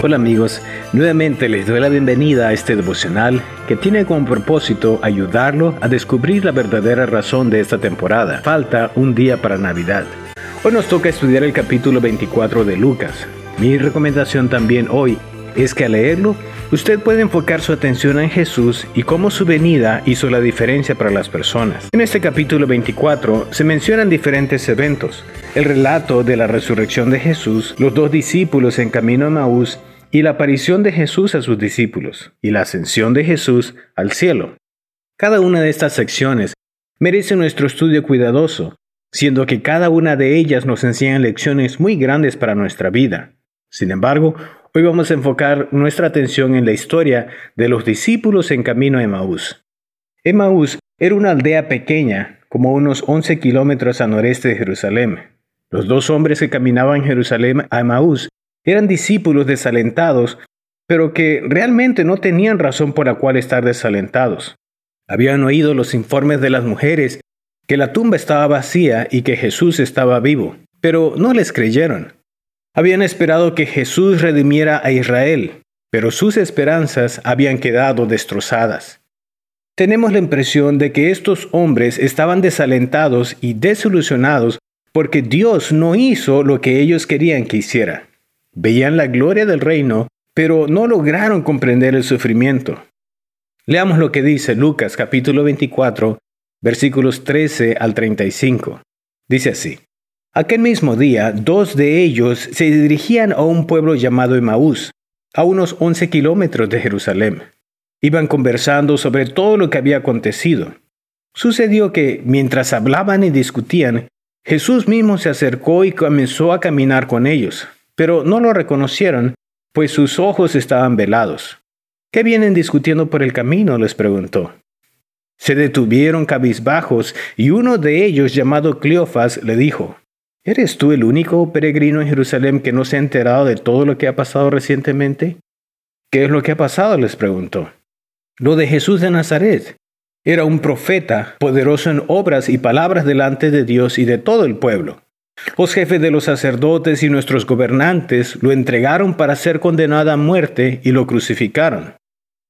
Hola amigos, nuevamente les doy la bienvenida a este devocional que tiene como propósito ayudarlo a descubrir la verdadera razón de esta temporada. Falta un día para Navidad. Hoy nos toca estudiar el capítulo 24 de Lucas. Mi recomendación también hoy es que al leerlo, usted puede enfocar su atención en Jesús y cómo su venida hizo la diferencia para las personas. En este capítulo 24 se mencionan diferentes eventos, el relato de la resurrección de Jesús, los dos discípulos en camino a Maús y la aparición de Jesús a sus discípulos, y la ascensión de Jesús al cielo. Cada una de estas secciones merece nuestro estudio cuidadoso, siendo que cada una de ellas nos enseña lecciones muy grandes para nuestra vida. Sin embargo, hoy vamos a enfocar nuestra atención en la historia de los discípulos en camino a Emaús. Emaús era una aldea pequeña, como unos 11 kilómetros al noreste de Jerusalén. Los dos hombres que caminaban Jerusalén a Emaús eran discípulos desalentados, pero que realmente no tenían razón por la cual estar desalentados. Habían oído los informes de las mujeres que la tumba estaba vacía y que Jesús estaba vivo, pero no les creyeron. Habían esperado que Jesús redimiera a Israel, pero sus esperanzas habían quedado destrozadas. Tenemos la impresión de que estos hombres estaban desalentados y desilusionados porque Dios no hizo lo que ellos querían que hiciera. Veían la gloria del reino, pero no lograron comprender el sufrimiento. Leamos lo que dice Lucas capítulo 24, versículos 13 al 35. Dice así. Aquel mismo día, dos de ellos se dirigían a un pueblo llamado Emaús, a unos 11 kilómetros de Jerusalén. Iban conversando sobre todo lo que había acontecido. Sucedió que, mientras hablaban y discutían, Jesús mismo se acercó y comenzó a caminar con ellos pero no lo reconocieron, pues sus ojos estaban velados. ¿Qué vienen discutiendo por el camino? les preguntó. Se detuvieron cabizbajos y uno de ellos, llamado Cleofas, le dijo, ¿Eres tú el único peregrino en Jerusalén que no se ha enterado de todo lo que ha pasado recientemente? ¿Qué es lo que ha pasado? les preguntó. Lo de Jesús de Nazaret. Era un profeta, poderoso en obras y palabras delante de Dios y de todo el pueblo. Los jefes de los sacerdotes y nuestros gobernantes lo entregaron para ser condenado a muerte y lo crucificaron.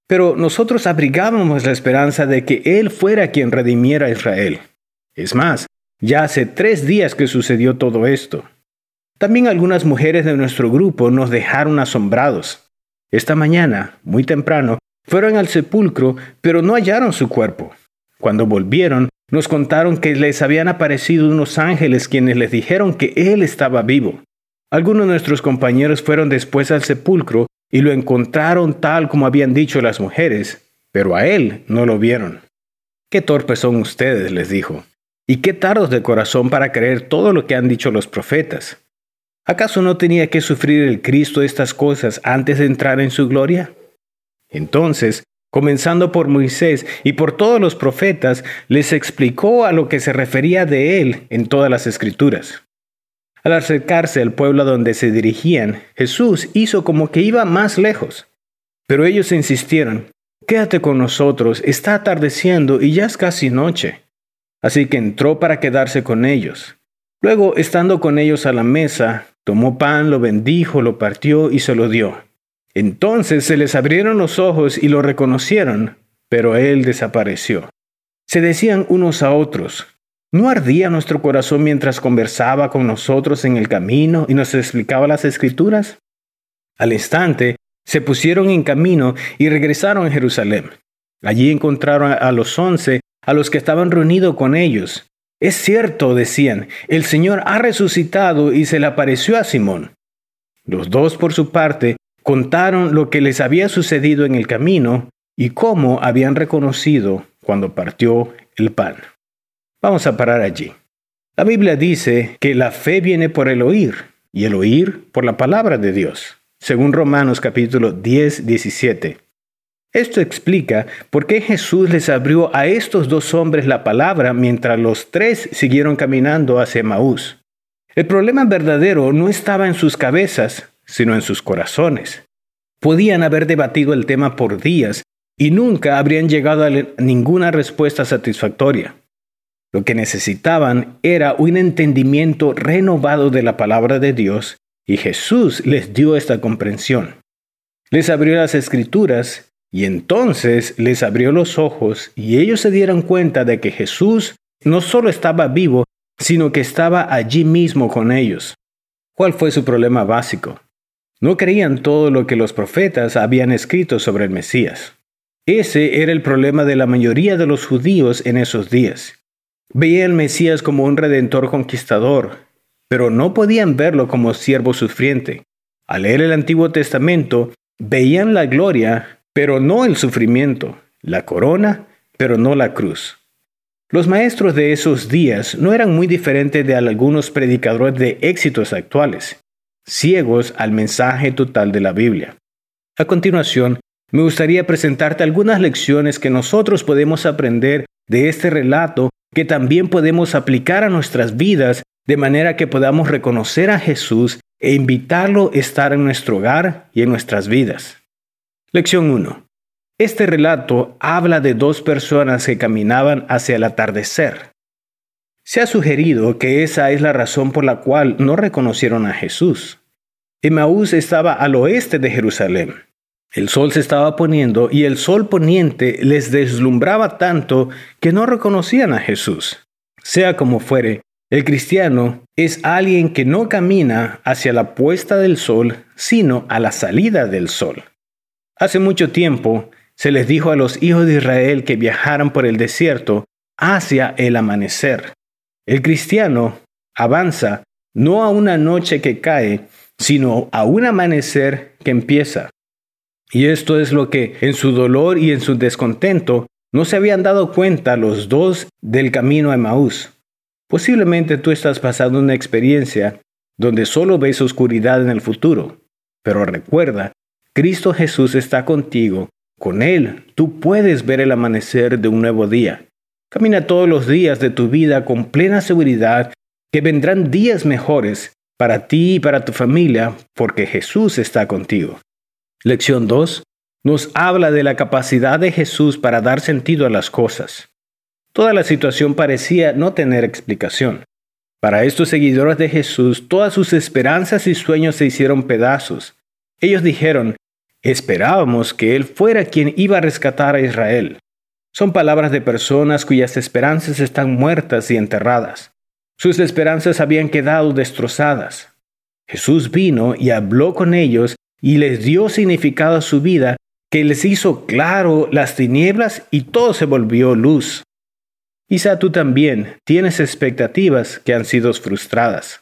Pero nosotros abrigábamos la esperanza de que Él fuera quien redimiera a Israel. Es más, ya hace tres días que sucedió todo esto. También algunas mujeres de nuestro grupo nos dejaron asombrados. Esta mañana, muy temprano, fueron al sepulcro, pero no hallaron su cuerpo. Cuando volvieron, nos contaron que les habían aparecido unos ángeles quienes les dijeron que Él estaba vivo. Algunos de nuestros compañeros fueron después al sepulcro y lo encontraron tal como habían dicho las mujeres, pero a Él no lo vieron. Qué torpes son ustedes, les dijo, y qué tardos de corazón para creer todo lo que han dicho los profetas. ¿Acaso no tenía que sufrir el Cristo estas cosas antes de entrar en su gloria? Entonces comenzando por Moisés y por todos los profetas, les explicó a lo que se refería de él en todas las escrituras. Al acercarse al pueblo a donde se dirigían, Jesús hizo como que iba más lejos. Pero ellos insistieron, Quédate con nosotros, está atardeciendo y ya es casi noche. Así que entró para quedarse con ellos. Luego, estando con ellos a la mesa, tomó pan, lo bendijo, lo partió y se lo dio. Entonces se les abrieron los ojos y lo reconocieron, pero él desapareció. Se decían unos a otros, ¿no ardía nuestro corazón mientras conversaba con nosotros en el camino y nos explicaba las escrituras? Al instante, se pusieron en camino y regresaron a Jerusalén. Allí encontraron a los once, a los que estaban reunidos con ellos. Es cierto, decían, el Señor ha resucitado y se le apareció a Simón. Los dos, por su parte, contaron lo que les había sucedido en el camino y cómo habían reconocido cuando partió el pan. Vamos a parar allí. La Biblia dice que la fe viene por el oír y el oír por la palabra de Dios, según Romanos capítulo 10, 17. Esto explica por qué Jesús les abrió a estos dos hombres la palabra mientras los tres siguieron caminando hacia Maús. El problema verdadero no estaba en sus cabezas, sino en sus corazones. Podían haber debatido el tema por días y nunca habrían llegado a ninguna respuesta satisfactoria. Lo que necesitaban era un entendimiento renovado de la palabra de Dios y Jesús les dio esta comprensión. les abrió las escrituras y entonces les abrió los ojos y ellos se dieron cuenta de que Jesús no solo estaba vivo, sino que estaba allí mismo con ellos. ¿Cuál fue su problema básico? No creían todo lo que los profetas habían escrito sobre el Mesías. Ese era el problema de la mayoría de los judíos en esos días. Veían al Mesías como un redentor conquistador, pero no podían verlo como siervo sufriente. Al leer el Antiguo Testamento, veían la gloria, pero no el sufrimiento, la corona, pero no la cruz. Los maestros de esos días no eran muy diferentes de algunos predicadores de éxitos actuales, ciegos al mensaje total de la Biblia. A continuación, me gustaría presentarte algunas lecciones que nosotros podemos aprender de este relato que también podemos aplicar a nuestras vidas de manera que podamos reconocer a Jesús e invitarlo a estar en nuestro hogar y en nuestras vidas. Lección 1. Este relato habla de dos personas que caminaban hacia el atardecer. Se ha sugerido que esa es la razón por la cual no reconocieron a Jesús. Emaús estaba al oeste de Jerusalén. El sol se estaba poniendo y el sol poniente les deslumbraba tanto que no reconocían a Jesús. Sea como fuere, el cristiano es alguien que no camina hacia la puesta del sol, sino a la salida del sol. Hace mucho tiempo se les dijo a los hijos de Israel que viajaran por el desierto hacia el amanecer. El cristiano avanza no a una noche que cae, sino a un amanecer que empieza. Y esto es lo que en su dolor y en su descontento no se habían dado cuenta los dos del camino a Emaús. Posiblemente tú estás pasando una experiencia donde solo ves oscuridad en el futuro, pero recuerda, Cristo Jesús está contigo, con Él tú puedes ver el amanecer de un nuevo día. Camina todos los días de tu vida con plena seguridad que vendrán días mejores para ti y para tu familia porque Jesús está contigo. Lección 2 nos habla de la capacidad de Jesús para dar sentido a las cosas. Toda la situación parecía no tener explicación. Para estos seguidores de Jesús, todas sus esperanzas y sueños se hicieron pedazos. Ellos dijeron, esperábamos que Él fuera quien iba a rescatar a Israel. Son palabras de personas cuyas esperanzas están muertas y enterradas. Sus esperanzas habían quedado destrozadas. Jesús vino y habló con ellos y les dio significado a su vida, que les hizo claro las tinieblas y todo se volvió luz. Quizá tú también tienes expectativas que han sido frustradas.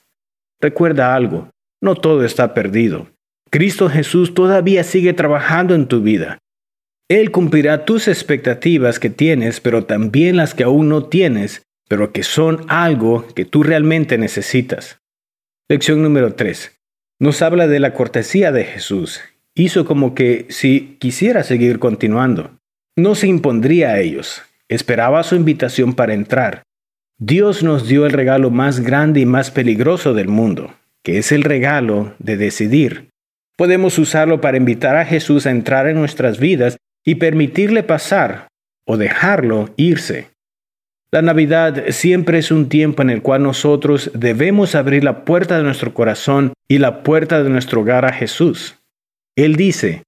Recuerda algo, no todo está perdido. Cristo Jesús todavía sigue trabajando en tu vida. Él cumplirá tus expectativas que tienes, pero también las que aún no tienes, pero que son algo que tú realmente necesitas. Lección número 3 nos habla de la cortesía de Jesús. Hizo como que si quisiera seguir continuando. No se impondría a ellos. Esperaba su invitación para entrar. Dios nos dio el regalo más grande y más peligroso del mundo, que es el regalo de decidir. Podemos usarlo para invitar a Jesús a entrar en nuestras vidas y permitirle pasar o dejarlo irse. La Navidad siempre es un tiempo en el cual nosotros debemos abrir la puerta de nuestro corazón y la puerta de nuestro hogar a Jesús. Él dice,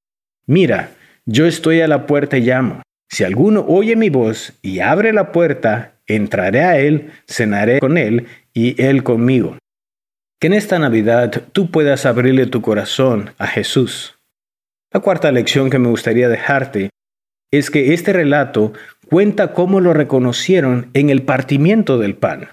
mira, yo estoy a la puerta y llamo. Si alguno oye mi voz y abre la puerta, entraré a Él, cenaré con Él y Él conmigo. Que en esta Navidad tú puedas abrirle tu corazón a Jesús. La cuarta lección que me gustaría dejarte es que este relato cuenta cómo lo reconocieron en el partimiento del pan.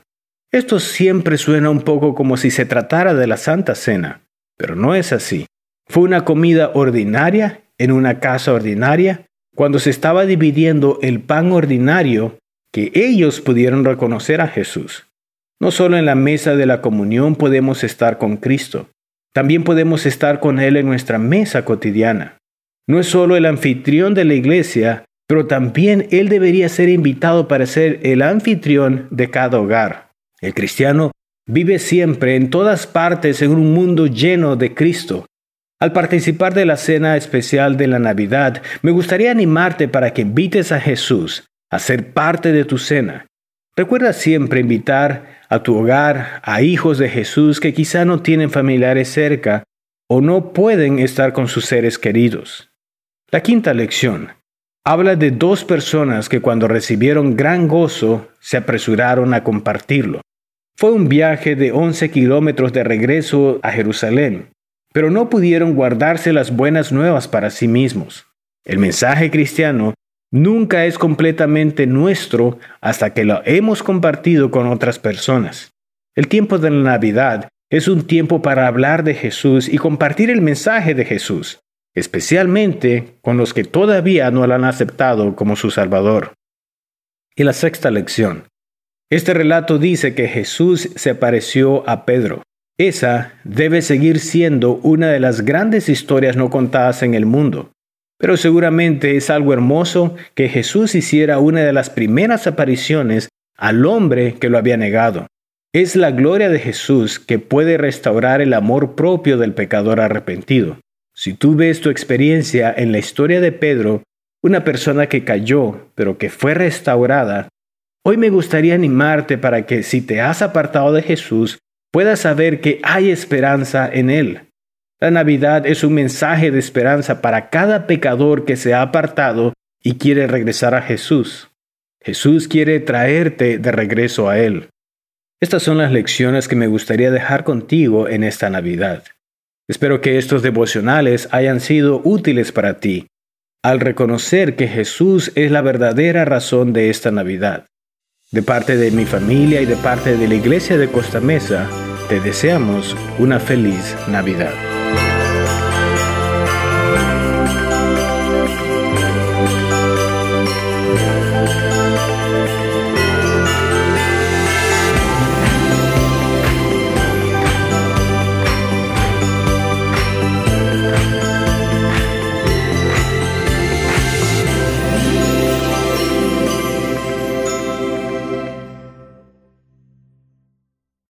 Esto siempre suena un poco como si se tratara de la Santa Cena, pero no es así. Fue una comida ordinaria en una casa ordinaria cuando se estaba dividiendo el pan ordinario que ellos pudieron reconocer a Jesús. No solo en la mesa de la comunión podemos estar con Cristo, también podemos estar con Él en nuestra mesa cotidiana. No es solo el anfitrión de la iglesia, pero también Él debería ser invitado para ser el anfitrión de cada hogar. El cristiano vive siempre en todas partes en un mundo lleno de Cristo. Al participar de la cena especial de la Navidad, me gustaría animarte para que invites a Jesús a ser parte de tu cena. Recuerda siempre invitar a tu hogar a hijos de Jesús que quizá no tienen familiares cerca o no pueden estar con sus seres queridos. La quinta lección habla de dos personas que cuando recibieron gran gozo se apresuraron a compartirlo. Fue un viaje de 11 kilómetros de regreso a Jerusalén, pero no pudieron guardarse las buenas nuevas para sí mismos. El mensaje cristiano nunca es completamente nuestro hasta que lo hemos compartido con otras personas. El tiempo de la Navidad es un tiempo para hablar de Jesús y compartir el mensaje de Jesús, especialmente con los que todavía no lo han aceptado como su Salvador. Y la sexta lección. Este relato dice que Jesús se apareció a Pedro. Esa debe seguir siendo una de las grandes historias no contadas en el mundo. Pero seguramente es algo hermoso que Jesús hiciera una de las primeras apariciones al hombre que lo había negado. Es la gloria de Jesús que puede restaurar el amor propio del pecador arrepentido. Si tú ves tu experiencia en la historia de Pedro, una persona que cayó, pero que fue restaurada, hoy me gustaría animarte para que si te has apartado de Jesús, puedas saber que hay esperanza en Él. La Navidad es un mensaje de esperanza para cada pecador que se ha apartado y quiere regresar a Jesús. Jesús quiere traerte de regreso a Él. Estas son las lecciones que me gustaría dejar contigo en esta Navidad. Espero que estos devocionales hayan sido útiles para ti al reconocer que Jesús es la verdadera razón de esta Navidad. De parte de mi familia y de parte de la Iglesia de Costa Mesa, te deseamos una feliz Navidad.